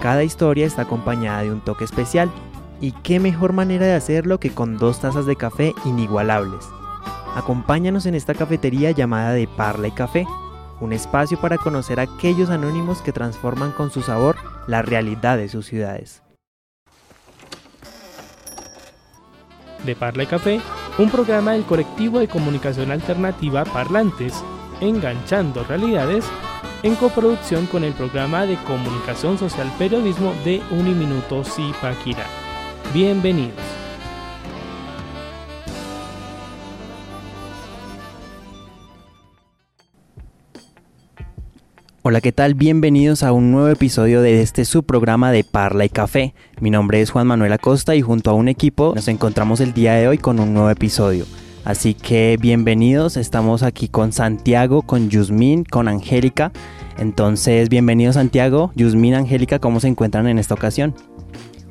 Cada historia está acompañada de un toque especial. Y qué mejor manera de hacerlo que con dos tazas de café inigualables. Acompáñanos en esta cafetería llamada de Parla y Café, un espacio para conocer a aquellos anónimos que transforman con su sabor la realidad de sus ciudades. De Parla y Café, un programa del colectivo de comunicación alternativa Parlantes, enganchando realidades en coproducción con el programa de comunicación social periodismo de Uniminuto Zipaquirá. Bienvenidos. Hola, ¿qué tal? Bienvenidos a un nuevo episodio de este subprograma de Parla y Café. Mi nombre es Juan Manuel Acosta y junto a un equipo nos encontramos el día de hoy con un nuevo episodio. Así que bienvenidos, estamos aquí con Santiago, con Yusmin, con Angélica. Entonces, bienvenidos Santiago, Yusmin, Angélica, ¿cómo se encuentran en esta ocasión?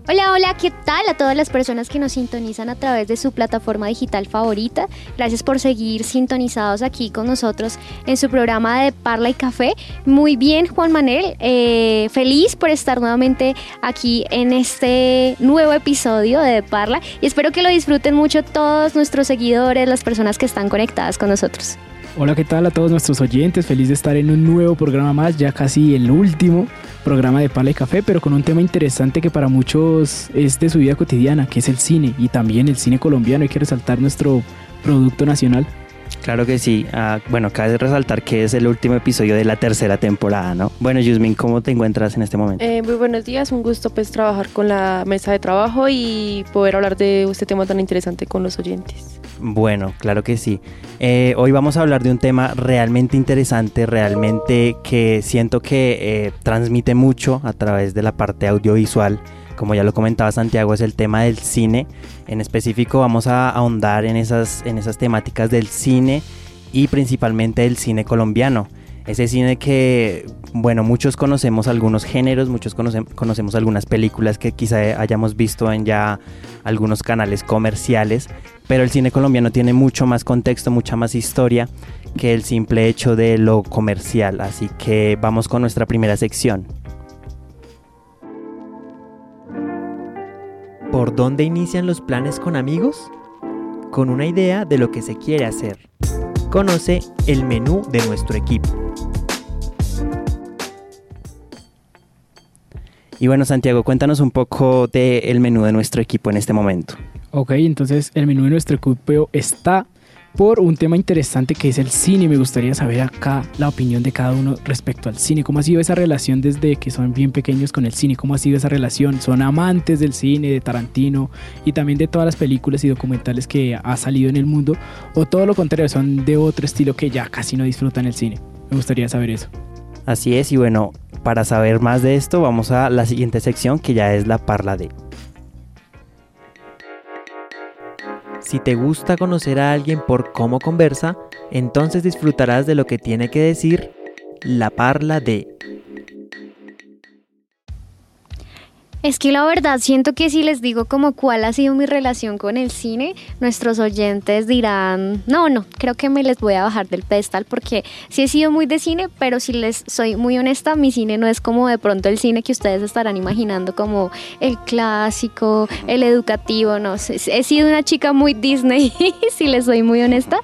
Hola, hola, ¿qué tal a todas las personas que nos sintonizan a través de su plataforma digital favorita? Gracias por seguir sintonizados aquí con nosotros en su programa de Parla y Café. Muy bien, Juan Manuel, eh, feliz por estar nuevamente aquí en este nuevo episodio de Parla y espero que lo disfruten mucho todos nuestros seguidores, las personas que están conectadas con nosotros. Hola, ¿qué tal a todos nuestros oyentes? Feliz de estar en un nuevo programa más, ya casi el último programa de Pala y Café, pero con un tema interesante que para muchos es de su vida cotidiana, que es el cine y también el cine colombiano. Hay que resaltar nuestro producto nacional. Claro que sí. Ah, bueno, cabe resaltar que es el último episodio de la tercera temporada, ¿no? Bueno, Yusmin, ¿cómo te encuentras en este momento? Eh, muy buenos días, un gusto pues trabajar con la mesa de trabajo y poder hablar de este tema tan interesante con los oyentes. Bueno, claro que sí. Eh, hoy vamos a hablar de un tema realmente interesante, realmente que siento que eh, transmite mucho a través de la parte audiovisual como ya lo comentaba Santiago, es el tema del cine. En específico vamos a ahondar en esas, en esas temáticas del cine y principalmente del cine colombiano. Ese cine que, bueno, muchos conocemos algunos géneros, muchos conocemos algunas películas que quizá hayamos visto en ya algunos canales comerciales, pero el cine colombiano tiene mucho más contexto, mucha más historia que el simple hecho de lo comercial. Así que vamos con nuestra primera sección. ¿Por dónde inician los planes con amigos? Con una idea de lo que se quiere hacer. Conoce el menú de nuestro equipo. Y bueno, Santiago, cuéntanos un poco del menú de nuestro equipo en este momento. Ok, entonces el menú de nuestro equipo está por un tema interesante que es el cine. Me gustaría saber acá la opinión de cada uno respecto al cine. ¿Cómo ha sido esa relación desde que son bien pequeños con el cine? ¿Cómo ha sido esa relación? ¿Son amantes del cine, de Tarantino y también de todas las películas y documentales que ha salido en el mundo? ¿O todo lo contrario, son de otro estilo que ya casi no disfrutan el cine? Me gustaría saber eso. Así es, y bueno, para saber más de esto vamos a la siguiente sección que ya es la parla de. Si te gusta conocer a alguien por cómo conversa, entonces disfrutarás de lo que tiene que decir la parla de Es que la verdad siento que si les digo como cuál ha sido mi relación con el cine, nuestros oyentes dirán, no, no, creo que me les voy a bajar del pedestal porque sí he sido muy de cine, pero si les soy muy honesta, mi cine no es como de pronto el cine que ustedes estarán imaginando como el clásico, el educativo, no sé, he sido una chica muy Disney, si les soy muy honesta.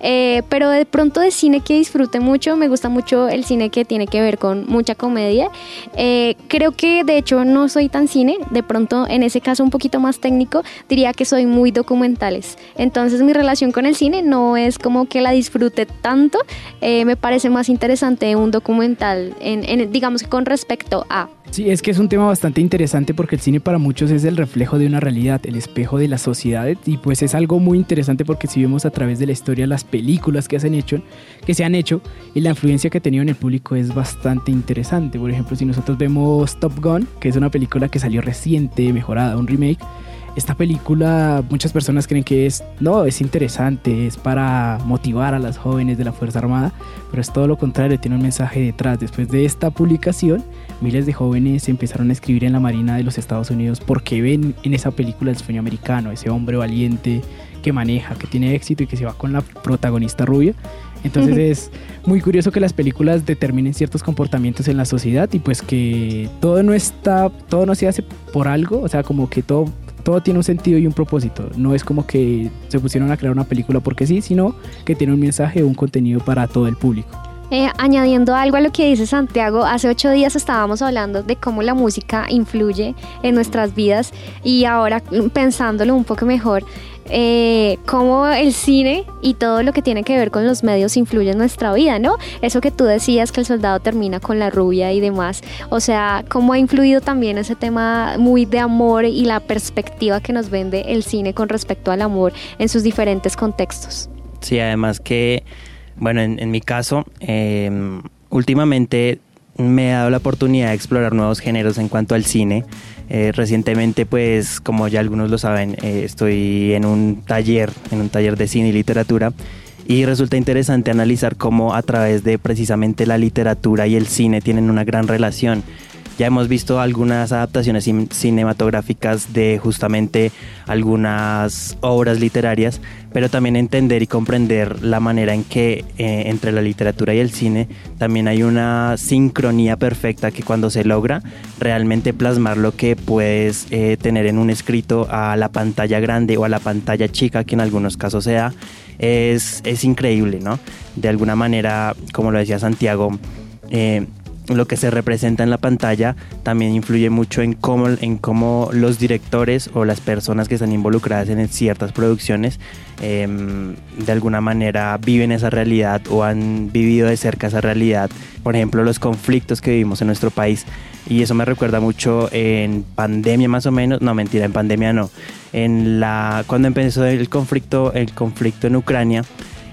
Eh, pero de pronto de cine que disfrute mucho, me gusta mucho el cine que tiene que ver con mucha comedia. Eh, creo que de hecho no soy tan cine, de pronto en ese caso un poquito más técnico, diría que soy muy documentales. Entonces mi relación con el cine no es como que la disfrute tanto, eh, me parece más interesante un documental, en, digamos con respecto a Sí, es que es un tema bastante interesante porque el cine para muchos es el reflejo de una realidad, el espejo de la sociedad y pues es algo muy interesante porque si vemos a través de la historia las películas que han hecho, que se han hecho y la influencia que ha tenido en el público es bastante interesante. Por ejemplo, si nosotros vemos Top Gun, que es una película que salió reciente, mejorada, un remake, esta película muchas personas creen que es, no, es interesante, es para motivar a las jóvenes de la Fuerza Armada, pero es todo lo contrario, tiene un mensaje detrás. Después de esta publicación, miles de jóvenes empezaron a escribir en la Marina de los Estados Unidos porque ven en esa película el sueño americano, ese hombre valiente que maneja, que tiene éxito y que se va con la protagonista rubia. Entonces es muy curioso que las películas determinen ciertos comportamientos en la sociedad y pues que todo no está, todo no se hace por algo, o sea, como que todo todo tiene un sentido y un propósito. No es como que se pusieron a crear una película porque sí, sino que tiene un mensaje un contenido para todo el público. Eh, añadiendo algo a lo que dice Santiago, hace ocho días estábamos hablando de cómo la música influye en nuestras vidas y ahora pensándolo un poco mejor, eh, cómo el cine y todo lo que tiene que ver con los medios influye en nuestra vida, ¿no? Eso que tú decías que el soldado termina con la rubia y demás, o sea, cómo ha influido también ese tema muy de amor y la perspectiva que nos vende el cine con respecto al amor en sus diferentes contextos. Sí, además que, bueno, en, mi caso, em, últimamente me he dado la oportunidad de explorar nuevos géneros en cuanto al cine. Eh, recientemente, pues, como ya algunos lo saben, eh, estoy en un taller, en un taller de cine y literatura. Y resulta interesante analizar cómo a través de precisamente la literatura y el cine tienen una gran relación. Ya hemos visto algunas adaptaciones cinematográficas de justamente algunas obras literarias, pero también entender y comprender la manera en que eh, entre la literatura y el cine también hay una sincronía perfecta que cuando se logra realmente plasmar lo que puedes eh, tener en un escrito a la pantalla grande o a la pantalla chica, que en algunos casos sea, es, es increíble, ¿no? De alguna manera, como lo decía Santiago, eh, lo que se representa en la pantalla también influye mucho en cómo, en cómo los directores o las personas que están involucradas en ciertas producciones em, de alguna manera viven esa realidad o han vivido de cerca esa realidad. Por ejemplo, los conflictos que vivimos en nuestro país. Y eso me recuerda mucho en pandemia más o menos, no mentira, en pandemia no. En la, cuando empezó el conflicto, el conflicto en Ucrania,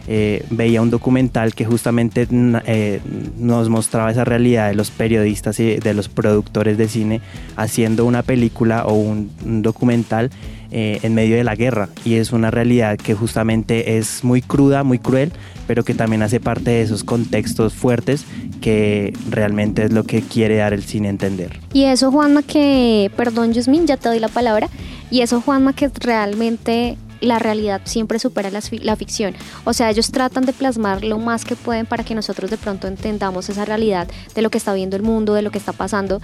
eh, veía un documental que justamente eh, nos mostraba esa realidad de los periodistas y de los productores de cine haciendo una película o un, documental eh, en medio de la guerra y es una realidad que justamente es muy cruda, muy cruel, pero que también hace parte de esos contextos fuertes que realmente es lo que quiere dar el cine a entender. Y eso Juanma que, perdón Yusmin, ya te doy la palabra, y eso Juanma que realmente la realidad siempre supera la, ficción. O sea, ellos tratan de plasmar lo más que pueden para que nosotros de pronto entendamos esa realidad de lo que está viendo el mundo, de lo que está pasando,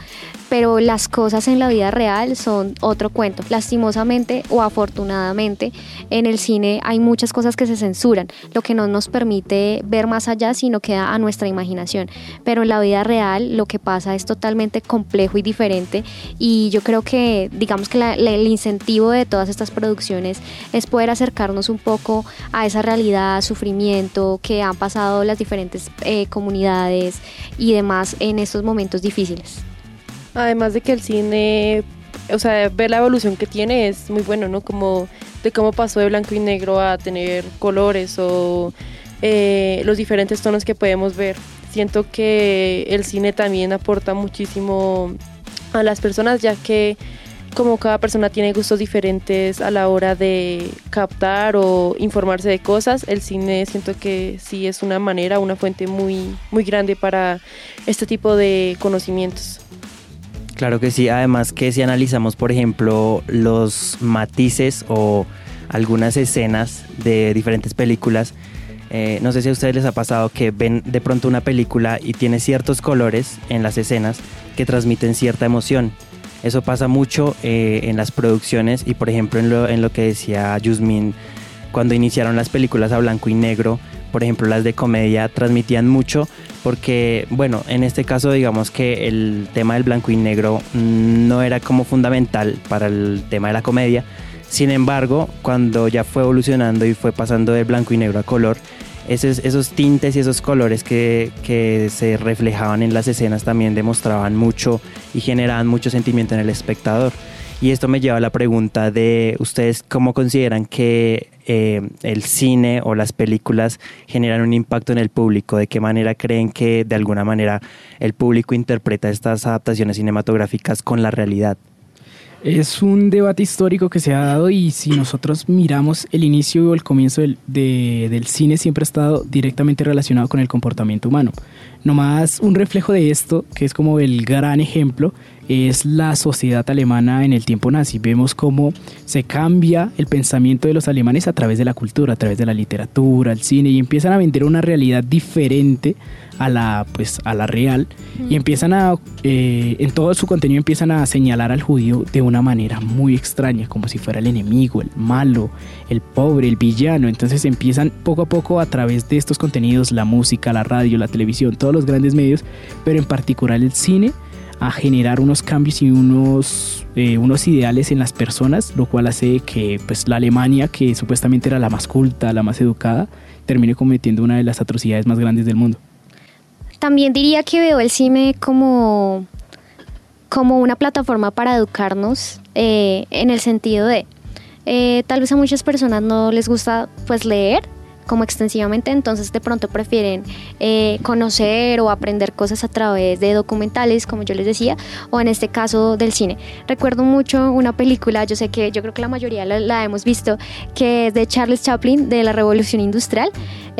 pero las cosas en la vida real son otro cuento. Lastimosamente o afortunadamente, en el cine hay muchas cosas que se censuran, lo que no nos permite ver más allá, sino queda a nuestra imaginación. Pero en la vida real lo que pasa es totalmente complejo y diferente y yo creo que, digamos que el incentivo de todas estas producciones es poder acercarnos un poco a esa realidad, sufrimiento que han pasado las diferentes eh, comunidades y demás en estos momentos difíciles. Además de que el cine, o sea, ver la evolución que tiene es muy bueno, ¿no? Como de cómo pasó de blanco y negro a tener colores o eh, los diferentes tonos que podemos ver. Siento que el cine también aporta muchísimo a las personas ya que como cada persona tiene gustos diferentes a la hora de captar o informarse de cosas, el cine siento que sí es una manera, una fuente muy, muy grande para este tipo de conocimientos. Claro que sí, además que si analizamos, por ejemplo, los matices o algunas escenas de diferentes películas, eh, no sé si a ustedes les ha pasado que ven de pronto una película y tiene ciertos colores en las escenas que transmiten cierta emoción eso pasa mucho eh, en las producciones y por ejemplo en lo, en lo que decía Yusmin, cuando iniciaron las películas a blanco y negro, por ejemplo las de comedia transmitían mucho porque bueno, en este caso digamos que el tema del blanco y negro no era como fundamental para el tema de la comedia. Sin embargo, cuando ya fue evolucionando y fue pasando de blanco y negro a color, esos, esos tintes y esos colores que, que, se reflejaban en las escenas también demostraban mucho y generaban mucho sentimiento en el espectador. Y esto me lleva a la pregunta de ustedes cómo consideran que eh, el cine o las películas generan un impacto en el público, de qué manera creen que de alguna manera el público interpreta estas adaptaciones cinematográficas con la realidad. Es un debate histórico que se ha dado y si nosotros miramos el inicio o el comienzo del, cine siempre ha estado directamente relacionado con el comportamiento humano. Nomás un reflejo de esto, que es como el gran ejemplo, es la sociedad alemana en el tiempo nazi. Vemos cómo se cambia el pensamiento de los alemanes a través de la cultura, a través de la literatura, el cine, y empiezan a vender una realidad diferente a la, pues, a la real, y empiezan a, eh, en todo su contenido empiezan a señalar al judío de una manera muy extraña, como si fuera el enemigo, el malo, el pobre, el villano. Entonces empiezan poco a poco a través de estos contenidos, la música, la radio, la televisión, todos los grandes medios, pero en particular el cine, a generar unos cambios y unos, eh, unos ideales en las personas, lo cual hace que pues, la Alemania, que supuestamente era la más culta, la más educada, termine cometiendo una de las atrocidades más grandes del mundo. También diría que veo el cine como, como una plataforma para educarnos eh, en el sentido de, eh, tal vez a muchas personas no les gusta pues leer, como extensivamente, entonces de pronto prefieren eh, conocer o aprender cosas a través de documentales, como yo les decía, o en este caso del cine. Recuerdo mucho una película, yo sé que yo creo que la mayoría la, hemos visto, que es de Charles Chaplin, de la Revolución Industrial.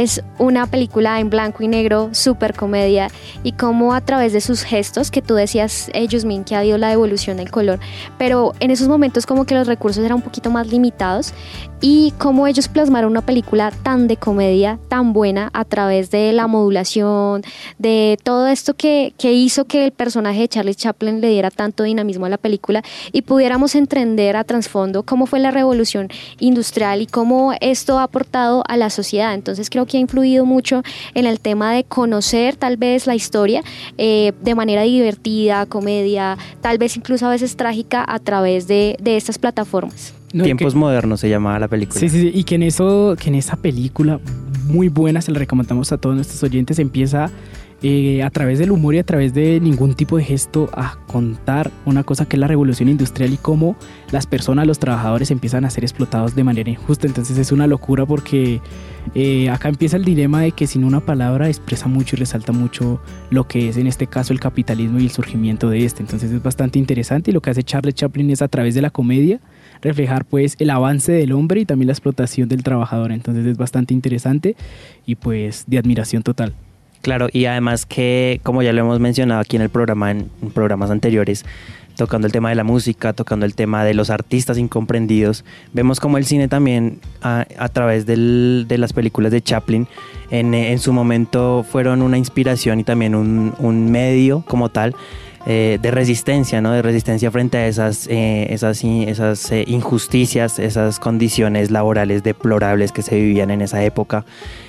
Es una película en blanco y negro, súper comedia, y como a través de sus gestos, que tú decías, eh, Yusmin, que ha habido la evolución del color, pero en esos momentos como que los recursos eran un poquito más limitados, y cómo ellos plasmaron una película tan de comedia, tan buena a través de la modulación, de todo esto que, que hizo que el personaje de Charlie Chaplin le diera tanto dinamismo a la película y pudiéramos entender a trasfondo cómo fue la revolución industrial y cómo esto ha aportado a la sociedad. Entonces creo que ha influido mucho en el tema de conocer tal vez la historia eh, de manera divertida, comedia, tal vez incluso a veces trágica a través de, de estas plataformas. Tiempos modernos se llamaba la película. Sí, sí, sí, y que en eso, que en esa película muy buena, se la recomendamos a todos nuestros oyentes, empieza eh, a través del humor y a través de ningún tipo de gesto a contar una cosa que es la revolución industrial y cómo las personas, los trabajadores empiezan a ser explotados de manera injusta. Entonces es una locura porque eh, acá empieza el dilema de que sin una palabra expresa mucho y resalta mucho lo que es en este caso el capitalismo y el surgimiento de este. Entonces es bastante interesante y lo que hace Charles Chaplin es a través de la comedia reflejar pues el avance del hombre y también la explotación del trabajador. Entonces es bastante interesante y pues de admiración total. Claro, y además que, como ya lo hemos mencionado aquí en el programa, en, programas anteriores, tocando el tema de la música, tocando el tema de los artistas incomprendidos, vemos como el cine también a, través de las películas de Chaplin en, su momento fueron una inspiración y también un, medio como tal eh, de resistencia, ¿no? De resistencia frente a esas, eh, esas, eh, injusticias, esas condiciones laborales deplorables que se vivían en esa época.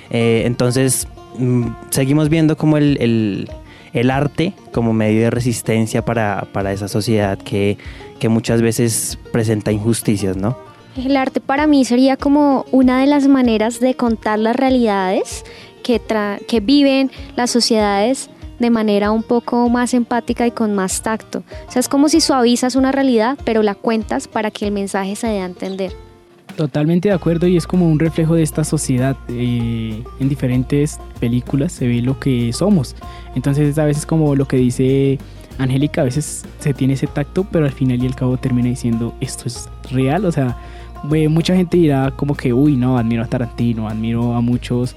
entonces, seguimos viendo como el, el, arte como medio de resistencia para, para esa sociedad que, que muchas veces presenta injusticias, ¿no? El arte para mí sería como una de las maneras de contar las realidades que, que viven las sociedades de manera un poco más empática y con más tacto. O sea, es como si suavizas una realidad, pero la cuentas para que el mensaje se dé a entender. Totalmente de acuerdo y es como un reflejo de esta sociedad. Eh, en diferentes películas se ve lo que somos. Entonces a veces como lo que dice Angélica, a veces se tiene ese tacto, pero al final y al cabo termina diciendo esto es real. O sea, mucha gente dirá como que, uy, no, admiro a Tarantino, admiro a muchos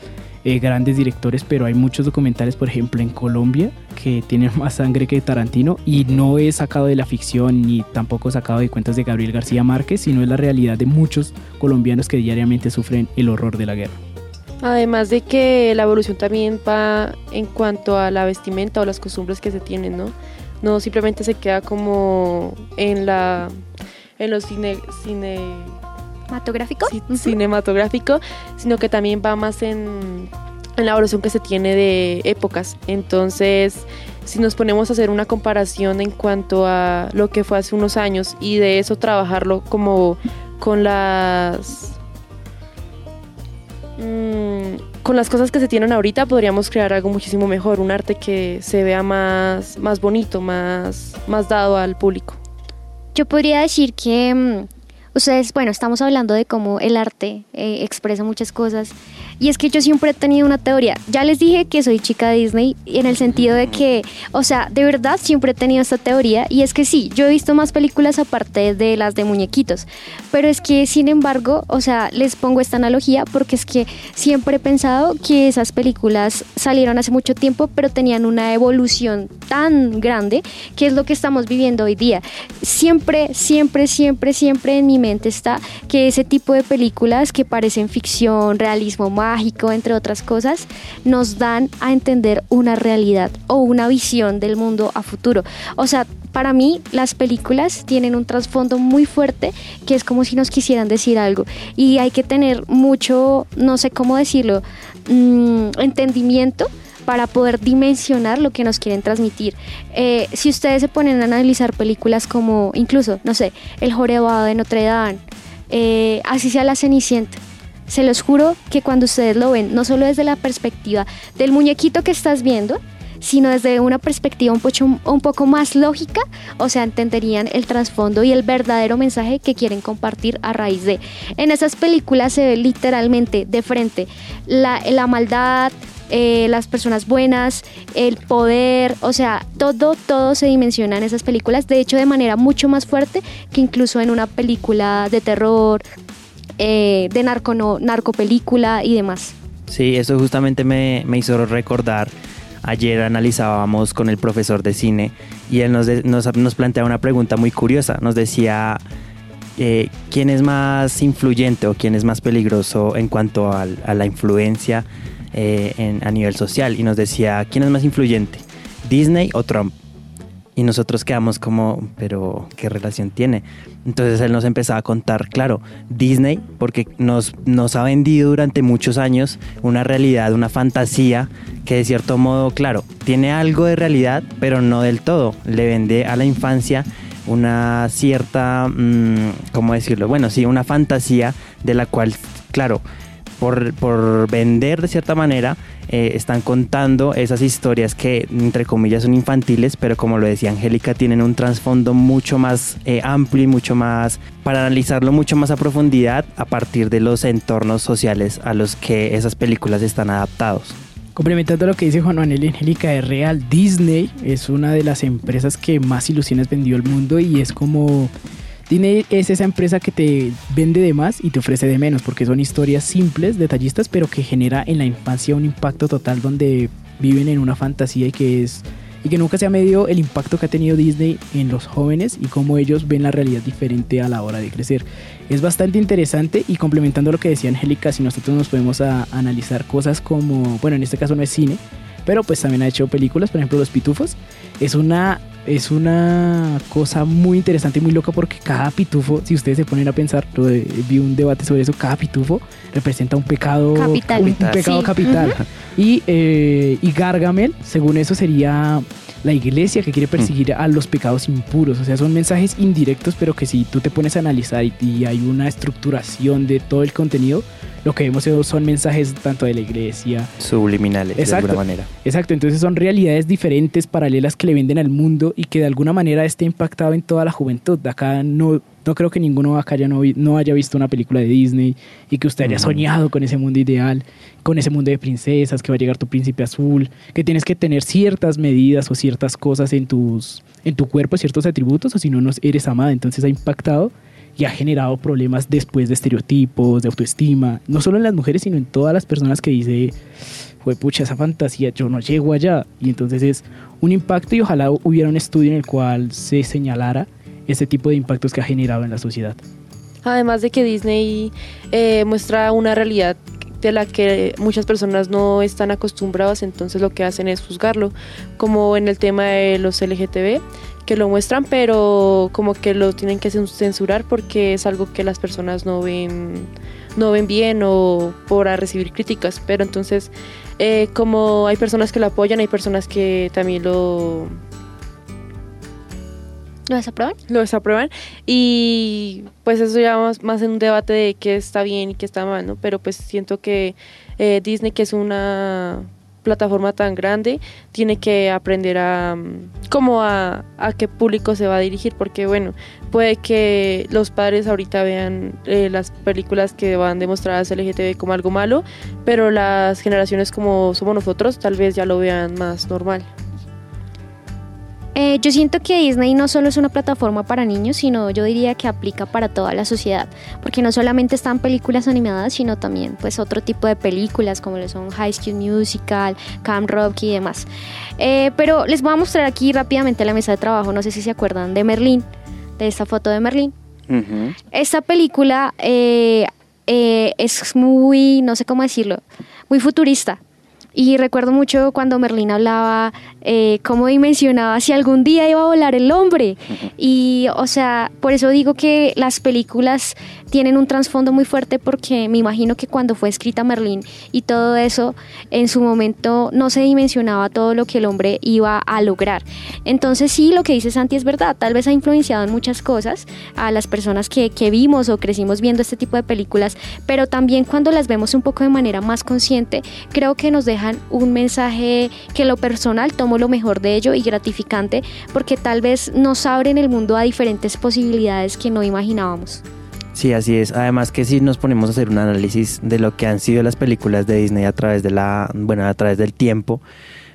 eh, grandes directores, pero hay muchos documentales, por ejemplo, en Colombia, que tienen más sangre que Tarantino y no es sacado de la ficción ni tampoco sacado de cuentas de Gabriel García Márquez, sino es la realidad de muchos colombianos que diariamente sufren el horror de la guerra. Además de que la evolución también va en cuanto a la vestimenta o las costumbres que se tienen, ¿no? Simplemente se queda como en la en los cine, cine cinematográfico, cinematográfico, sino que también va más en, en la evolución que se tiene de épocas. Entonces, si nos ponemos a hacer una comparación en cuanto a lo que fue hace unos años y de eso trabajarlo como con las mm, con las cosas que se tienen ahorita podríamos crear algo muchísimo mejor, un arte que se vea más, más bonito, más, más dado al público. Yo podría decir que mm, Ustedes, bueno, estamos hablando de cómo el arte eh, expresa muchas cosas. Y es que yo siempre he tenido una teoría. Ya les dije que soy chica Disney en el sentido de que, o sea, de verdad siempre he tenido esta teoría. Y es que sí, yo he visto más películas aparte de las de muñequitos. Pero es que, sin embargo, o sea, les pongo esta analogía porque es que siempre he pensado que esas películas salieron hace mucho tiempo, pero tenían una evolución tan grande que es lo que estamos viviendo hoy día. Siempre, siempre, siempre, siempre en mi mente está que ese tipo de películas que parecen ficción, realismo mágico, entre otras cosas, nos dan a entender una realidad o una visión del mundo a futuro. O sea, para mí las películas tienen un trasfondo muy fuerte que es como si nos quisieran decir algo y hay que tener mucho, no sé cómo decirlo, mm, entendimiento para poder dimensionar lo que nos quieren transmitir. Eh, si ustedes se ponen a analizar películas como incluso, no sé, El Jorobado de Notre Dame, eh, así sea La Cenicienta, se los juro que cuando ustedes lo ven, no solo desde la perspectiva del muñequito que estás viendo, sino desde una perspectiva un, poco, un poco más lógica, o sea, entenderían el trasfondo y el verdadero mensaje que quieren compartir a raíz de. En esas películas se ve literalmente de frente la, la maldad, eh, las personas buenas, el poder, o sea, todo, todo se dimensiona en esas películas, de hecho de manera mucho más fuerte que incluso en una película de terror, eh, de narco, no, narcopelícula y demás. Sí, eso justamente me, me hizo recordar Ayer analizábamos con el profesor de cine y él nos, nos, planteaba una pregunta muy curiosa. Nos decía, eh, ¿quién es más influyente o quién es más peligroso en cuanto a, la influencia eh, a nivel social? Y nos decía, ¿quién es más influyente? ¿Disney o Trump? Y nosotros quedamos como, pero ¿qué relación tiene? Entonces él nos empezaba a contar, claro, Disney, porque nos, nos ha vendido durante muchos años una realidad, una fantasía que de cierto modo, claro, tiene algo de realidad, pero no del todo. Le vende a la infancia una cierta, mm, ¿cómo decirlo? Bueno, sí, una fantasía de la cual, claro, por, por vender de cierta manera, eh, están contando esas historias que entre comillas son infantiles, pero como lo decía Angélica, tienen un trasfondo mucho más eh, amplio y mucho más, para analizarlo mucho más a profundidad a partir de los entornos sociales a los que esas películas están adaptados. Complementando lo que dice Juan Manuel y Angélica, es real. Disney es una de las empresas que más ilusiones vendió al mundo y es como Disney es esa empresa que te vende de más y te ofrece de menos, porque son historias simples, detallistas, pero que genera en la infancia un impacto total donde viven en una fantasía y que es y que nunca se ha medido el impacto que ha tenido Disney en los jóvenes y cómo ellos ven la realidad diferente a la hora de crecer. Es bastante interesante y complementando lo que decía Angélica, si nosotros nos podemos a analizar cosas como, bueno, en este caso no es cine, pero pues también ha hecho películas, por ejemplo Los Pitufos, es una es una cosa muy interesante y muy loca porque cada pitufo, si ustedes se ponen a pensar, vi un debate sobre eso, cada pitufo representa un pecado capital. Un, pecado capital. y, eh, y Gargamel, según eso, sería la iglesia que quiere perseguir a los pecados impuros. O sea, son mensajes indirectos, pero que si tú te pones a analizar y hay una estructuración de todo el contenido, lo que vemos son mensajes tanto de la iglesia. Subliminales, de alguna manera. Exacto, entonces son realidades diferentes, paralelas que le venden al mundo y que de alguna manera esté impactado en toda la juventud. Acá no, no creo que ninguno acá ya no, no haya visto una película de Disney y que usted haya soñado con ese mundo ideal, con ese mundo de princesas, que va a llegar tu príncipe azul, que tienes que tener ciertas medidas o ciertas cosas en, tus, en tu cuerpo, ciertos atributos, o si no, no eres amada. Entonces ha impactado y ha generado problemas después de estereotipos, de autoestima, no solo en las mujeres, sino en todas las personas que dice, fue pucha, esa fantasía, yo no llego allá. Y entonces es un impacto y ojalá hubiera un estudio en el cual se señalara ese tipo de impactos que ha generado en la sociedad. Además de que Disney eh, muestra una realidad de la que muchas personas no están acostumbradas, entonces lo que hacen es juzgarlo, como en el tema de los LGTB, que lo muestran, pero como que lo tienen que censurar porque es algo que las personas no ven, no ven bien o por recibir críticas. Pero entonces, eh, como hay personas que lo apoyan, hay personas que también lo... ¿Lo desaprueban? Lo desaprueban. Y pues eso ya más, más en un debate de qué está bien y qué está mal, ¿no? Pero pues siento que eh, Disney, que es una plataforma tan grande, tiene que aprender a mm, como a, a qué público se va a dirigir, porque bueno, puede que los padres ahorita vean eh, las películas que van demostradas LGTB como algo malo, pero las generaciones como somos nosotros tal vez ya lo vean más normal. Eh, yo siento que Disney no solo es una plataforma para niños, sino yo diría que aplica para toda la sociedad, porque no solamente están películas animadas, sino también pues otro tipo de películas como lo son High School Musical, Camp Rock y demás. Eh, pero les voy a mostrar aquí rápidamente la mesa de trabajo, no sé si se acuerdan de Merlín, de esta foto de Merlín. Esta película eh, es muy, no sé cómo decirlo, muy futurista. Y recuerdo mucho cuando Merlín hablaba, eh, cómo dimensionaba si algún día iba a volar el hombre. Y, o sea, por eso digo que las películas tienen un trasfondo muy fuerte porque me imagino que cuando fue escrita Merlín y todo eso, en su momento no se dimensionaba todo lo que el hombre iba a lograr. Entonces sí, lo que dice Santi es verdad, tal vez ha influenciado en muchas cosas a las personas que, que vimos o crecimos viendo este tipo de películas, pero también cuando las vemos un poco de manera más consciente, creo que nos deja un mensaje que lo personal tomo lo mejor de ello y gratificante porque tal vez nos abren el mundo a diferentes posibilidades que no imaginábamos. Sí, así es. Además que si nos ponemos a hacer un análisis de lo que han sido las películas de Disney a través de la, bueno, a través del tiempo,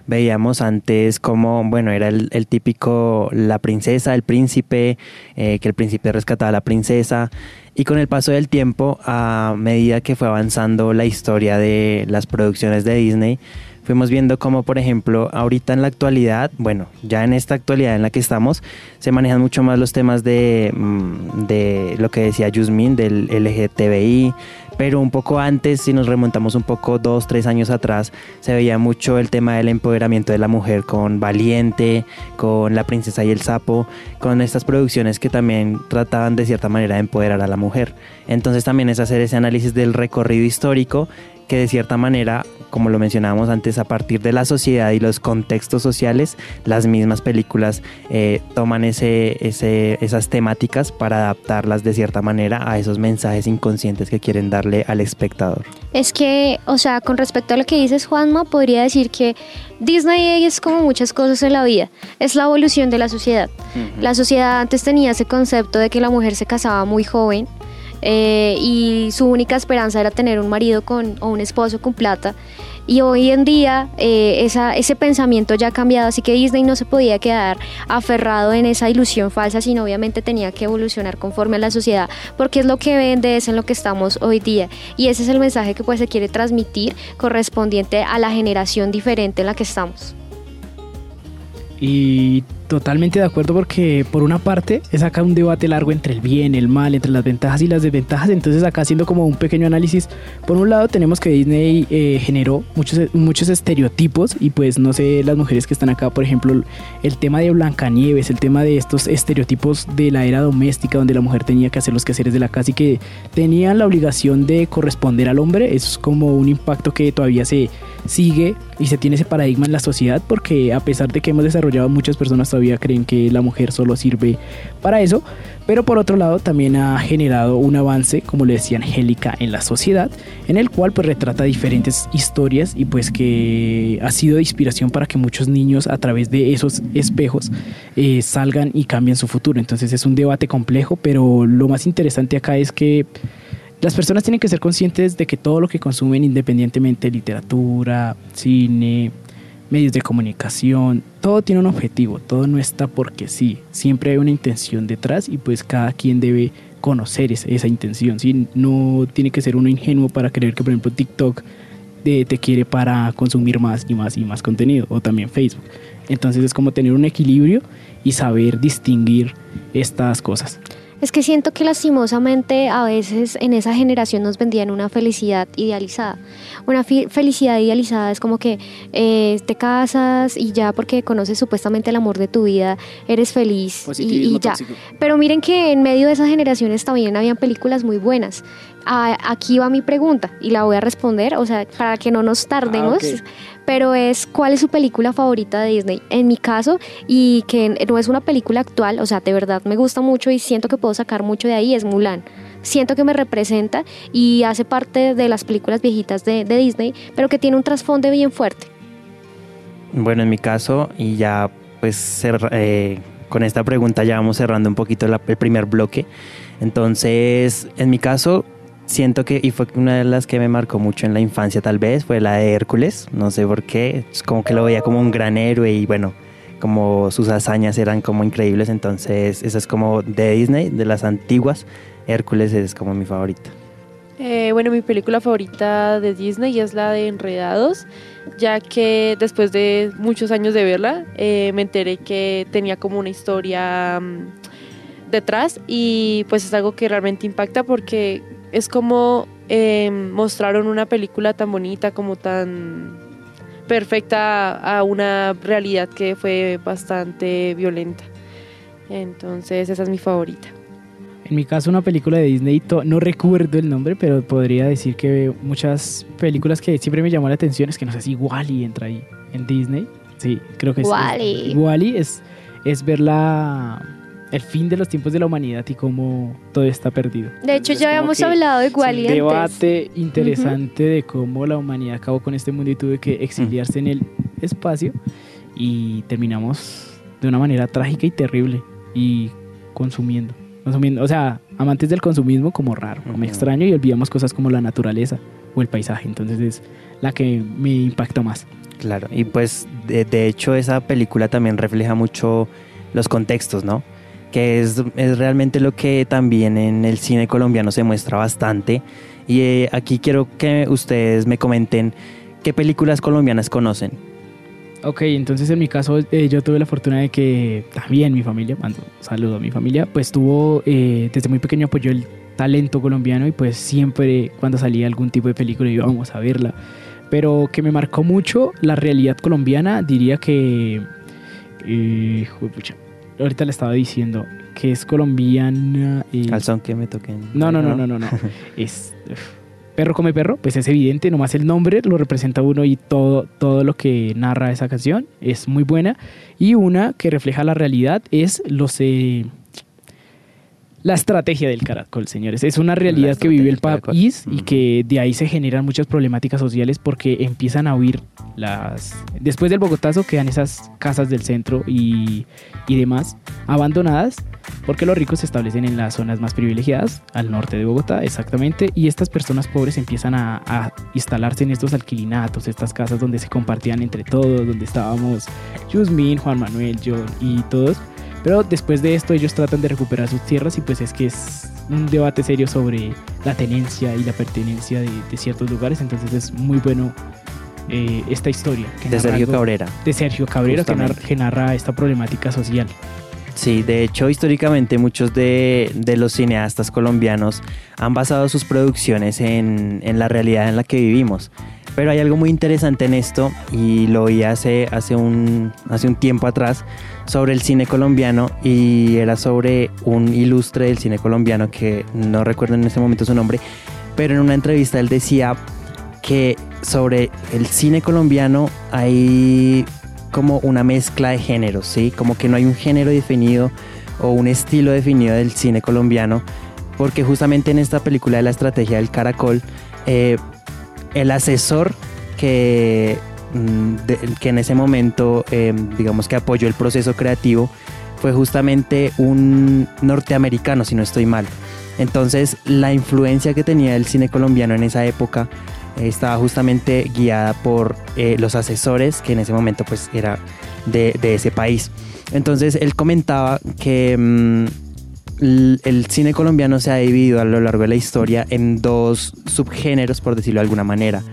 veíamos antes como, bueno, era el, típico, la princesa, el príncipe, eh, que el príncipe rescataba a la princesa. Y con el paso del tiempo, a medida que fue avanzando la historia de las producciones de Disney, fuimos viendo como, por ejemplo, ahorita en la actualidad, bueno, ya en esta actualidad en la que estamos, se manejan mucho más los temas de, mm, de lo que decía Yusmin, del LGTBI, pero un poco antes, si nos remontamos un poco dos, tres años atrás, se veía mucho el tema del empoderamiento de la mujer con Valiente, con La Princesa y el Sapo, con estas producciones que también trataban de cierta manera de empoderar a la mujer. Entonces también es hacer ese análisis del recorrido histórico que de cierta manera, como lo mencionábamos antes, a partir de la sociedad y los contextos sociales, las mismas películas eh, toman ese, esas temáticas para adaptarlas de cierta manera a esos mensajes inconscientes que quieren darle al espectador. Es que, o sea, con respecto a lo que dices, Juanma, podría decir que Disney es como muchas cosas en la vida, es la evolución de la sociedad. La sociedad antes tenía ese concepto de que la mujer se casaba muy joven, eh, y su única esperanza era tener un marido con, o un esposo con plata. Y hoy en día eh, ese pensamiento ya ha cambiado, así que Disney no se podía quedar aferrado en esa ilusión falsa, sino obviamente tenía que evolucionar conforme a la sociedad, porque es lo que vende, es en lo que estamos hoy día. Y ese es el mensaje que pues se quiere transmitir correspondiente a la generación diferente en la que estamos. Y Totalmente de acuerdo porque por una parte es acá un debate largo entre el bien, el mal, entre las ventajas y las desventajas. Entonces acá haciendo como un pequeño análisis, por un lado tenemos que Disney eh, generó muchos, muchos estereotipos y pues no sé, las mujeres que están acá, por ejemplo, el tema de Blancanieves, el tema de estos estereotipos de la era doméstica donde la mujer tenía que hacer los quehaceres de la casa y que tenían la obligación de corresponder al hombre, es como un impacto que todavía se sigue y se tiene ese paradigma en la sociedad porque a pesar de que hemos desarrollado muchas personas todavía creen que la mujer solo sirve para eso, pero por otro lado también ha generado un avance, como le decía Angélica, en la sociedad, en el cual pues retrata diferentes historias y pues que ha sido de inspiración para que muchos niños a través de esos espejos eh, salgan y cambien su futuro. Entonces es un debate complejo, pero lo más interesante acá es que las personas tienen que ser conscientes de que todo lo que consumen, independientemente de literatura, cine, medios de comunicación, todo tiene un objetivo, todo no está porque sí, siempre hay una intención detrás y pues cada quien debe conocer esa, intención, ¿sí? no tiene que ser uno ingenuo para creer que por ejemplo TikTok te quiere para consumir más y más y más contenido o también Facebook. Entonces es como tener un equilibrio y saber distinguir estas cosas. Es que siento que lastimosamente a veces en esa generación nos vendían una felicidad idealizada. Una felicidad idealizada es como que eh, te casas y ya porque conoces supuestamente el amor de tu vida, eres feliz y, ya. Pero miren que en medio de esas generaciones también habían películas muy buenas. aquí va mi pregunta y la voy a responder, o sea, para que no nos tardemos. Ah, pero es cuál es su película favorita de Disney. En mi caso, y que no es una película actual, o sea, de verdad me gusta mucho y siento que puedo sacar mucho de ahí, es Mulan. Siento que me representa y hace parte de las películas viejitas de, Disney, pero que tiene un trasfondo bien fuerte. Bueno, en mi caso, y ya pues cerra- eh, con esta pregunta ya vamos cerrando un poquito el primer bloque. Entonces, en mi caso, siento que, y fue una de las que me marcó mucho en la infancia tal vez, fue la de Hércules, no sé por qué, es como que lo veía como un gran héroe y bueno, como sus hazañas eran como increíbles, entonces esa es como de Disney, de las antiguas, Hércules es como mi favorita. Eh, bueno, mi película favorita de Disney es la de Enredados, ya que después de muchos años de verla, eh, me enteré que tenía como una historia mm, detrás y pues es algo que realmente impacta porque es como eh, mostraron una película tan bonita, como tan perfecta a una realidad que fue bastante violenta. Entonces esa es mi favorita. En mi caso, una película de Disney, to- no recuerdo el nombre, pero podría decir que muchas películas que siempre me llamó la atención es que no sé si Wally entra ahí en Disney. Sí, creo que sí. Wall-E. Wally es, es ver la, el fin de los tiempos de la humanidad y cómo todo está perdido. De hecho, Entonces, ya habíamos hablado de es un debate interesante de cómo la humanidad acabó con este mundo y tuvo que exiliarse en el espacio y terminamos de una manera trágica y terrible y consumiendo. consumiendo o sea, amantes del consumismo como raro, como Ujú. extraño y olvidamos cosas como la naturaleza o el paisaje. Entonces es la que me impacta más. Claro, y pues de, de hecho esa película también refleja mucho los contextos, ¿no? Que es, es realmente lo que también en el cine colombiano se muestra bastante. Y eh, aquí quiero que ustedes me comenten qué películas colombianas conocen. Ok, entonces en mi caso eh, yo tuve la fortuna de que también mi familia, mando saludo a mi familia, pues tuvo eh, desde muy pequeño apoyó el talento colombiano y pues siempre cuando salía algún tipo de película íbamos a verla. Pero que me marcó mucho la realidad colombiana, diría que... Eh, juepucha, ahorita le estaba diciendo que es colombiana... eh, Al son que me toquen. no, no, no, no, no, no. Es Perro come perro, pues es evidente, nomás el nombre lo representa uno y todo, todo lo que narra esa canción es muy buena. Y una que refleja la realidad es los eh, la estrategia del caracol, señores. Es una realidad que vive el país y que de ahí se generan muchas problemáticas sociales porque empiezan a huir las... Después del Bogotazo quedan esas casas del centro y, y demás abandonadas porque los ricos se establecen en las zonas más privilegiadas, al norte de Bogotá, exactamente, y estas personas pobres empiezan a, a instalarse en estos alquilinatos, estas casas donde se compartían entre todos, donde estábamos Yusmin, Juan Manuel, John y todos. Pero después de esto ellos tratan de recuperar sus tierras y pues es que es un debate serio sobre la tenencia y la pertenencia de, de ciertos lugares, entonces es muy bueno eh, esta historia. que De Sergio algo- Cabrera. De Sergio Cabrera que narra, que narra esta problemática social. Sí, de hecho, históricamente muchos de, de los cineastas colombianos han basado sus producciones en, en la realidad en la que vivimos. Pero hay algo muy interesante en esto y lo oí hace, hace, un, hace un tiempo atrás sobre el cine colombiano y era sobre un ilustre del cine colombiano que no recuerdo en este momento su nombre, pero en una entrevista él decía que sobre el cine colombiano hay como una mezcla de géneros, ¿sí? Como que no hay un género definido o un estilo definido del cine colombiano, porque justamente en esta película de la estrategia del caracol, eh, el asesor que, de- que en ese momento, eh, digamos que apoyó el proceso creativo, fue justamente un norteamericano, si no estoy mal. Entonces, la influencia que tenía el cine colombiano en esa época eh, estaba justamente guiada por eh, los asesores que en ese momento pues era de, ese país. Entonces él comentaba que mm, el cine colombiano se ha dividido a lo largo de la historia en dos subgéneros, por decirlo de alguna manera.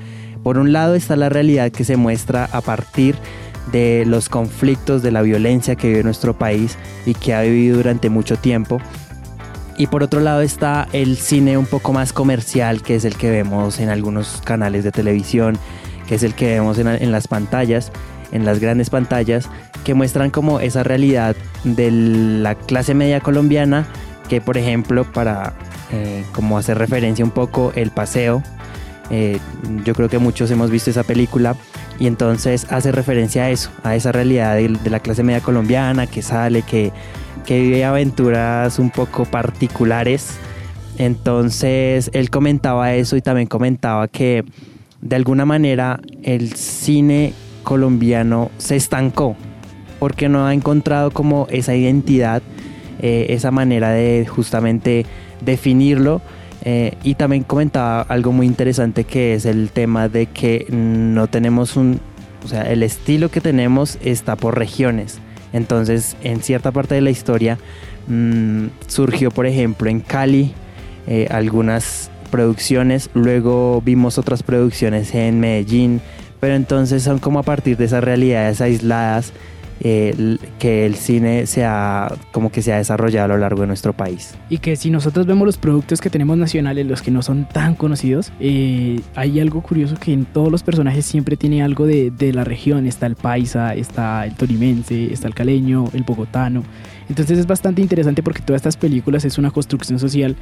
Por un lado está la realidad que se muestra a partir de los conflictos, de la violencia que vive nuestro país y que ha vivido durante mucho tiempo. Y por otro lado está el cine un poco más comercial, que es el que vemos en algunos canales de televisión, que es el que vemos en, las pantallas, en las grandes pantallas, que muestran como esa realidad de la clase media colombiana, que por ejemplo, para eh, como hacer referencia un poco, El Paseo, eh, yo creo que muchos hemos visto esa película y entonces hace referencia a eso, a esa realidad de, de la clase media colombiana que sale, que, que vive aventuras un poco particulares. Entonces él comentaba eso y también comentaba que de alguna manera el cine colombiano se estancó porque no ha encontrado como esa identidad, eh, esa manera de justamente definirlo. Eh, y también comentaba algo muy interesante que es el tema de que no tenemos un, o sea, el estilo que tenemos está por regiones. Entonces, en cierta parte de la historia mm, surgió, por ejemplo, en Cali eh, algunas producciones, luego vimos otras producciones en Medellín, pero entonces son como a partir de esas realidades aisladas eh, que el cine se ha, como que se ha desarrollado a lo largo de nuestro país. Y que si nosotros vemos los productos que tenemos nacionales, los que no son tan conocidos, eh, hay algo curioso que en todos los personajes siempre tiene algo de, de la región. Está el paisa, está el tolimense, está el caleño, el bogotano. Entonces es bastante interesante porque todas estas películas es una construcción social.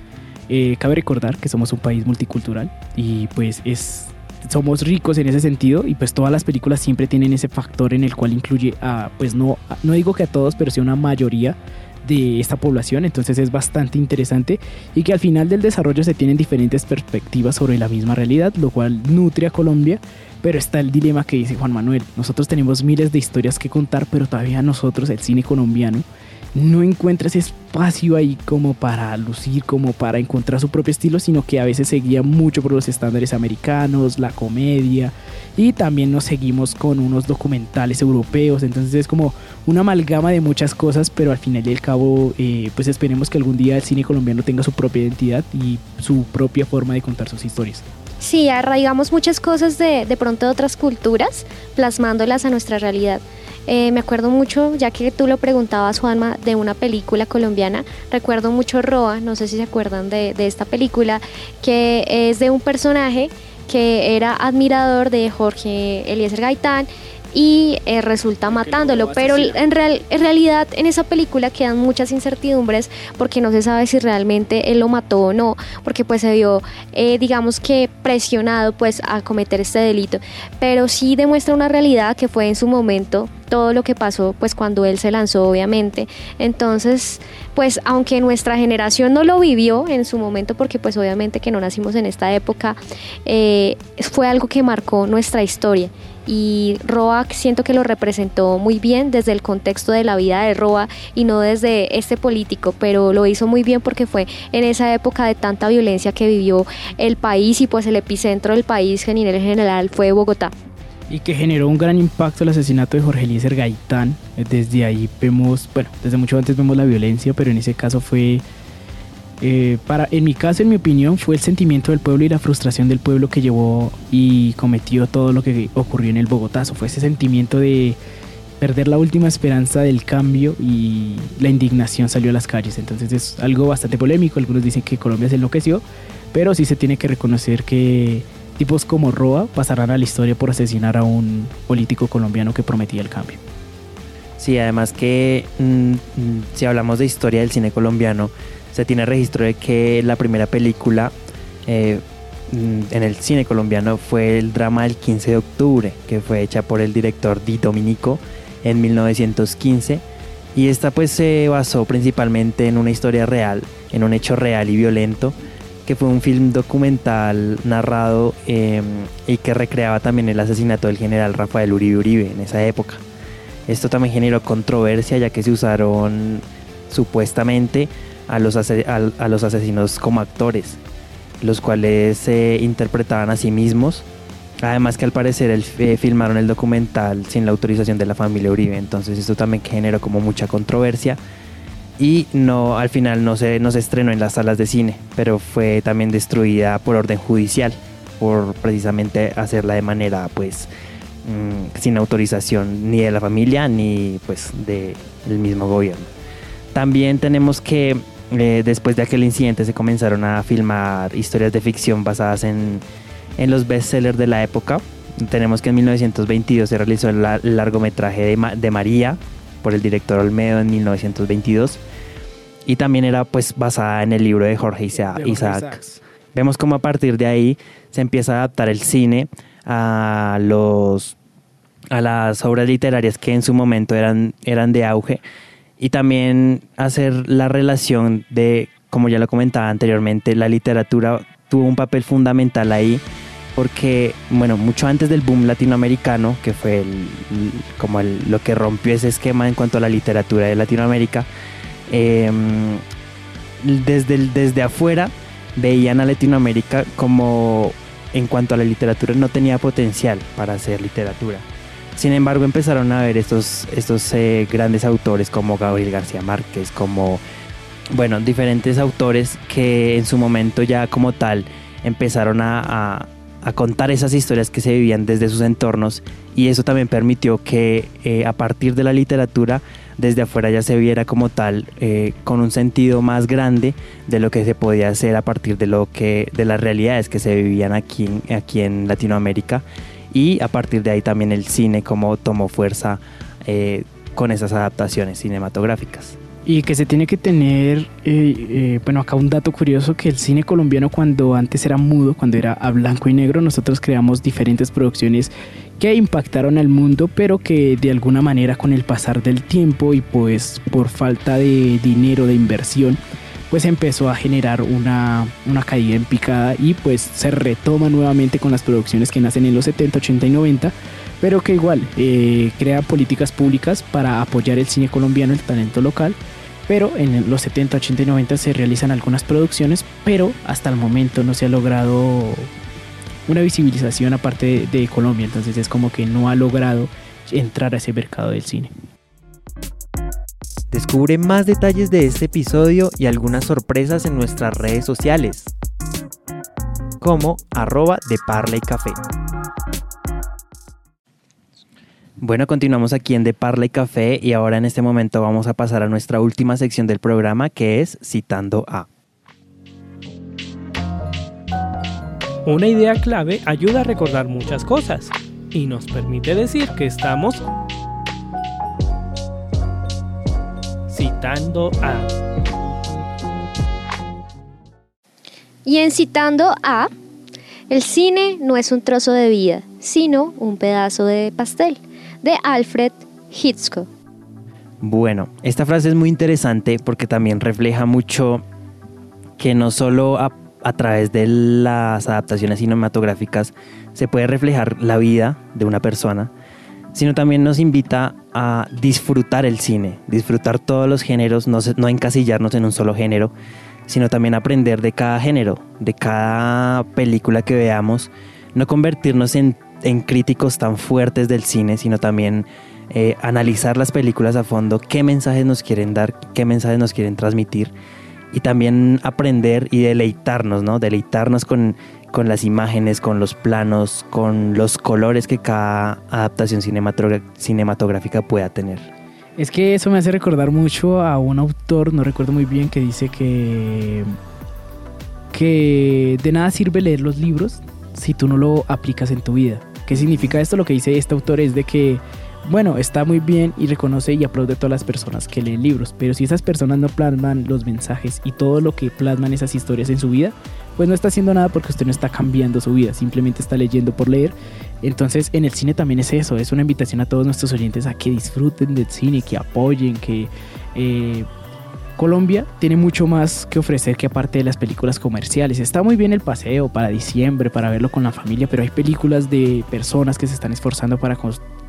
Eh, cabe recordar que somos un país multicultural y pues es somos ricos en ese sentido y pues todas las películas siempre tienen ese factor en el cual incluye a, pues no, no digo que a todos, pero sí a una mayoría de esta población, entonces es bastante interesante y que al final del desarrollo se tienen diferentes perspectivas sobre la misma realidad, lo cual nutre a Colombia, pero está el dilema que dice Juan Manuel, nosotros tenemos miles de historias que contar, pero todavía nosotros, el cine colombiano, no encuentra ese espacio ahí como para lucir, como para encontrar su propio estilo, sino que a veces se guía mucho por los estándares americanos, la comedia, y también nos seguimos con unos documentales europeos, entonces es como una amalgama de muchas cosas, pero al final y al cabo, eh, pues esperemos que algún día el cine colombiano tenga su propia identidad y su propia forma de contar sus historias. Sí, arraigamos muchas cosas de, de pronto de otras culturas, plasmándolas a nuestra realidad. Eh, me acuerdo mucho, ya que tú lo preguntabas, Juanma, de una película colombiana. Recuerdo mucho Roa, no sé si se acuerdan de, de esta película, que es de un personaje que era admirador de Jorge Eliezer Gaitán y eh, resulta matándolo. Pero en, real, en realidad en esa película quedan muchas incertidumbres porque no se sabe si realmente él lo mató o no, porque pues se vio, eh, digamos que presionado pues a cometer este delito. Pero sí demuestra una realidad que fue en su momento todo lo que pasó pues cuando él se lanzó obviamente. Entonces pues aunque nuestra generación no lo vivió en su momento porque pues obviamente que no nacimos en esta época, eh, fue algo que marcó nuestra historia y Roa siento que lo representó muy bien desde el contexto de la vida de Roa y no desde este político, pero lo hizo muy bien porque fue en esa época de tanta violencia que vivió el país y pues el epicentro del país en general fue Bogotá. Y que generó un gran impacto el asesinato de Jorge Eliezer Gaitán. Desde ahí vemos, bueno, desde mucho antes vemos la violencia, pero en ese caso fue eh, para, en mi caso, en mi opinión, fue el sentimiento del pueblo y la frustración del pueblo que llevó y cometió todo lo que ocurrió en el Bogotazo. Fue ese sentimiento de perder la última esperanza del cambio y la indignación salió a las calles. Entonces es algo bastante polémico. Algunos dicen que Colombia se enloqueció, pero sí se tiene que reconocer que tipos como Roa pasarán a la historia por asesinar a un político colombiano que prometía el cambio. Sí, además que mm, mm, si hablamos de historia del cine colombiano, se tiene registro de que la primera película eh, mm, en el cine colombiano fue el drama del 15 de octubre, que fue hecha por el director Di Dominico en 1915. Y esta pues se basó principalmente en una historia real, en un hecho real y violento, que fue un film documental narrado em, y que recreaba también el asesinato del general Rafael Uribe Uribe en esa época. Esto también generó controversia ya que se usaron supuestamente a los, a, los asesinos como actores, los cuales se interpretaban a sí mismos. Además que al parecer el, eh, filmaron el documental sin la autorización de la familia Uribe, entonces esto también generó como mucha controversia y no al final no se, no se estrenó en las salas de cine, pero fue también destruida por orden judicial, por precisamente hacerla de manera pues mm, sin autorización ni de la familia ni pues del mismo gobierno. También tenemos que eh, después de aquel incidente se comenzaron a filmar historias de ficción basadas en, en los bestsellers de la época. Tenemos que en 1922 se realizó el, largometraje de, de, María por el director Olmedo en 1922 y también era pues basada en el libro de Jorge Isaac. Vemos como a partir de ahí se empieza a adaptar el cine a los a las obras literarias que en su momento eran, eran de auge y también hacer la relación de, como ya lo comentaba anteriormente, la literatura tuvo un papel fundamental ahí porque, bueno, mucho antes del boom latinoamericano, que fue como lo que rompió ese esquema en cuanto a la literatura de Latinoamérica, em, desde, desde afuera veían a Latinoamérica como, en cuanto a la literatura, no tenía potencial para hacer literatura. Sin embargo, empezaron a ver estos, estos eh, grandes autores como Gabriel García Márquez, como, bueno, diferentes autores que en su momento ya como tal empezaron a, a contar esas historias que se vivían desde sus entornos y eso también permitió que eh, a partir de la literatura desde afuera ya se viera como tal eh, con un sentido más grande de lo que se podía hacer a partir de lo que de las realidades que se vivían aquí, aquí en Latinoamérica y a partir de ahí también el cine como tomó fuerza eh, con esas adaptaciones cinematográficas. Y que se tiene que tener, eh, eh, bueno, acá un dato curioso, que el cine colombiano cuando antes era mudo, cuando era a blanco y negro, nosotros creamos diferentes producciones que impactaron al mundo, pero que de alguna manera con el pasar del tiempo y pues por falta de dinero, de inversión, pues empezó a generar una, una caída en picada y pues se retoma nuevamente con las producciones que nacen en los 70, 80 y 90 pero que igual eh, crea políticas públicas para apoyar el cine colombiano, el talento local pero en los 70, 80 y 90 se realizan algunas producciones, pero hasta el momento no se ha logrado una visibilización aparte de, Colombia, entonces es como que no ha logrado entrar a ese mercado del cine. Descubre más detalles de este episodio y algunas sorpresas en nuestras redes sociales, como arroba de Parla y Café. Bueno, continuamos aquí en De Parla y Café y ahora en este momento vamos a pasar a nuestra última sección del programa que es Citando a. Una idea clave ayuda a recordar muchas cosas y nos permite decir que estamos citando a. Y en citando a, el cine no es un trozo de vida, sino un pedazo de pastel de Alfred Hitchcock. Bueno, esta frase es muy interesante porque también refleja mucho que no solo a, través de las adaptaciones cinematográficas se puede reflejar la vida de una persona, sino también nos invita a disfrutar el cine, disfrutar todos los géneros, no, no encasillarnos en un solo género, sino también aprender de cada género, de cada película que veamos, no convertirnos en en críticos tan fuertes del cine, sino también eh, analizar las películas a fondo, qué mensajes nos quieren dar, qué mensajes nos quieren transmitir y también aprender y deleitarnos, ¿no? Deleitarnos con, con las imágenes, con los planos, con los colores que cada adaptación cinematográfica pueda tener. Es que eso me hace recordar mucho a un autor, no recuerdo muy bien, que dice que, que de nada sirve leer los libros si tú no lo aplicas en tu vida. ¿Qué significa esto? Lo que dice este autor es de que, bueno, está muy bien y reconoce y aplaude a todas las personas que leen libros, pero si esas personas no plasman los mensajes y todo lo que plasman esas historias en su vida, pues no está haciendo nada porque usted no está cambiando su vida, simplemente está leyendo por leer. Entonces en el cine también es eso, es una invitación a todos nuestros oyentes a que disfruten del cine, que apoyen, que... Eh, Colombia tiene mucho más que ofrecer que aparte de las películas comerciales. Está muy bien el paseo para diciembre, para verlo con la familia, pero hay películas de personas que se están esforzando para,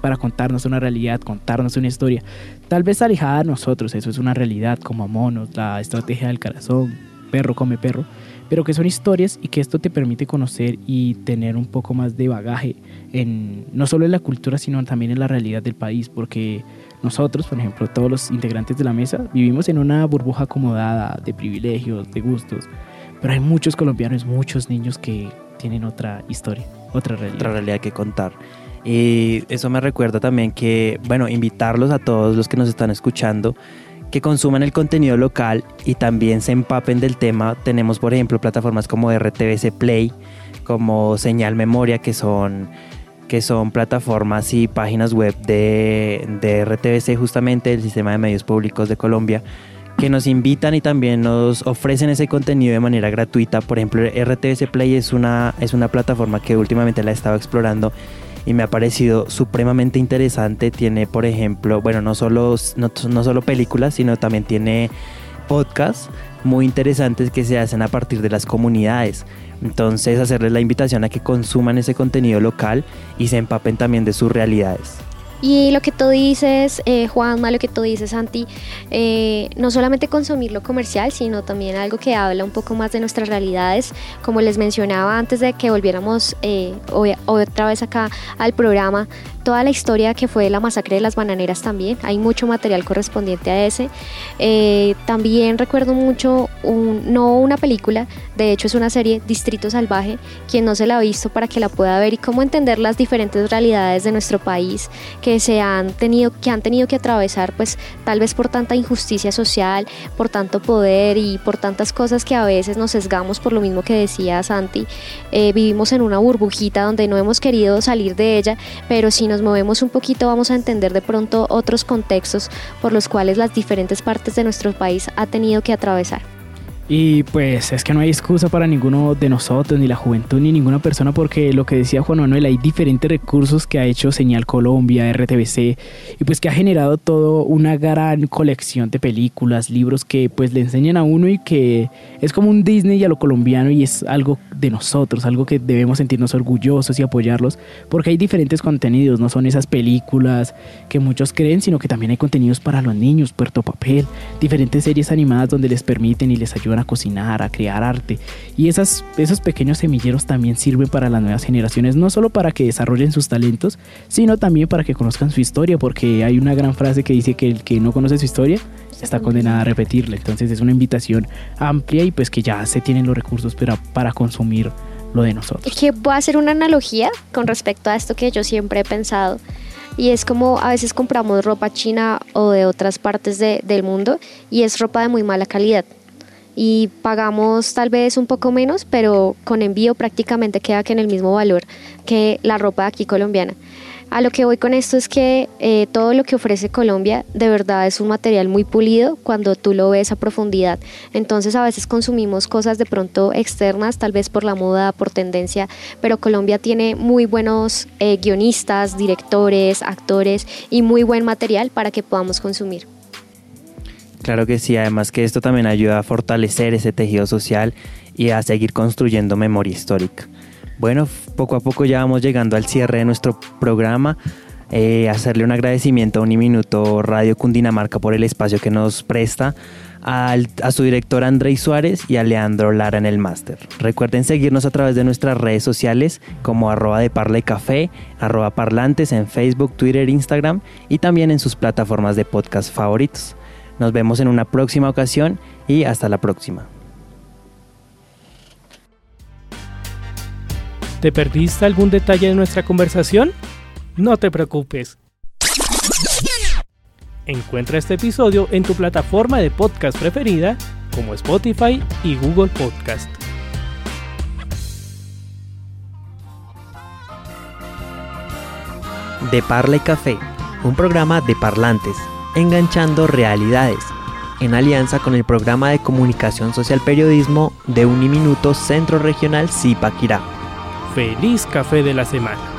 para contarnos una realidad, contarnos una historia. Tal vez alejada de nosotros, eso es una realidad, como Monos, la estrategia del corazón, perro come perro, pero que son historias y que esto te permite conocer y tener un poco más de bagaje en no solo en la cultura, sino también en la realidad del país, porque nosotros, por ejemplo, todos los integrantes de la mesa, vivimos en una burbuja acomodada de privilegios, de gustos, pero hay muchos colombianos, muchos niños que tienen otra historia, otra realidad. Otra realidad que contar. Y eso me recuerda también que, bueno, invitarlos a todos los que nos están escuchando que consuman el contenido local y también se empapen del tema. Tenemos, por ejemplo, plataformas como RTBC Play, como Señal Memoria, que son que son plataformas y páginas web de, de RTBC, justamente el Sistema de Medios Públicos de Colombia, que nos invitan y también nos ofrecen ese contenido de manera gratuita. Por ejemplo, RTBC Play es una, es una plataforma que últimamente la he estado explorando y me ha parecido supremamente interesante. Tiene, por ejemplo, bueno, no solo, no, solo películas, sino también tiene podcasts muy interesantes que se hacen a partir de las comunidades. Entonces hacerles la invitación a que consuman ese contenido local y se empapen también de sus realidades. Y lo que tú dices, eh, Juanma, lo que tú dices, Santi, eh, no solamente consumir lo comercial, sino también algo que habla un poco más de nuestras realidades. Como les mencionaba antes de que volviéramos eh, otra vez acá al programa, toda la historia que fue la masacre de las bananeras también. Hay mucho material correspondiente a ese. Eh, también recuerdo mucho, no una película, de hecho es una serie, Distrito Salvaje, quien no se la ha visto para que la pueda ver y cómo entender las diferentes realidades de nuestro país que se han tenido, que han tenido que atravesar, pues tal vez por tanta injusticia social, por tanto poder y por tantas cosas que a veces nos sesgamos por lo mismo que decía Santi. Eh, vivimos en una burbujita donde no hemos querido salir de ella, pero sí nos movemos un poquito vamos a entender de pronto otros contextos por los cuales las diferentes partes de nuestro país ha tenido que atravesar. Y pues es que no hay excusa para ninguno de nosotros, ni la juventud, ni ninguna persona, porque lo que decía Juan Manuel, hay diferentes recursos que ha hecho Señal Colombia, RTBC, y pues que ha generado todo una gran colección de películas, libros que pues le enseñan a uno y que es como un Disney a lo colombiano y es algo de nosotros, algo que debemos sentirnos orgullosos y apoyarlos, porque hay diferentes contenidos, no son esas películas que muchos creen, sino que también hay contenidos para los niños, Puerto Papel, diferentes series animadas donde les permiten y les ayudan a cocinar, a crear arte. Y esas, esos pequeños semilleros también sirven para las nuevas generaciones, no solo para que desarrollen sus talentos, sino también para que conozcan su historia, porque hay una gran frase que dice que el que no conoce su historia está condenado a repetirla. Entonces es una invitación amplia y pues que ya se tienen los recursos para, para consumir lo de nosotros. Que voy a hacer una analogía con respecto a esto que yo siempre he pensado. Y es como a veces compramos ropa china o de otras partes de, del mundo y es ropa de muy mala calidad y pagamos tal vez un poco menos, pero con envío prácticamente queda que en el mismo valor que la ropa de aquí colombiana. A lo que voy con esto es que eh, todo lo que ofrece Colombia de verdad es un material muy pulido cuando tú lo ves a profundidad. Entonces a veces consumimos cosas de pronto externas, tal vez por la moda, por tendencia, pero Colombia tiene muy buenos eh, guionistas, directores, actores y muy buen material para que podamos consumir. Claro que sí, además que esto también ayuda a fortalecer ese tejido social y a seguir construyendo memoria histórica. Bueno, poco a poco ya vamos llegando al cierre de nuestro programa. Eh, hacerle un agradecimiento a Uniminuto Radio Cundinamarca por el espacio que nos presta, a su director Andrei Suárez y a Leandro Lara en el máster. Recuerden seguirnos a través de nuestras redes sociales como arroba de Parla Café, arroba parlantes en Facebook, Twitter, Instagram y también en sus plataformas de podcast favoritos. Nos vemos en una próxima ocasión y hasta la próxima. ¿Te perdiste algún detalle de nuestra conversación? No te preocupes. Encuentra este episodio en tu plataforma de podcast preferida como Spotify y Google Podcast. De Parla y Café, un programa de parlantes Enganchando Realidades, en alianza con el programa de comunicación social periodismo de Uniminuto Centro Regional Zipaquirá. Feliz café de la semana.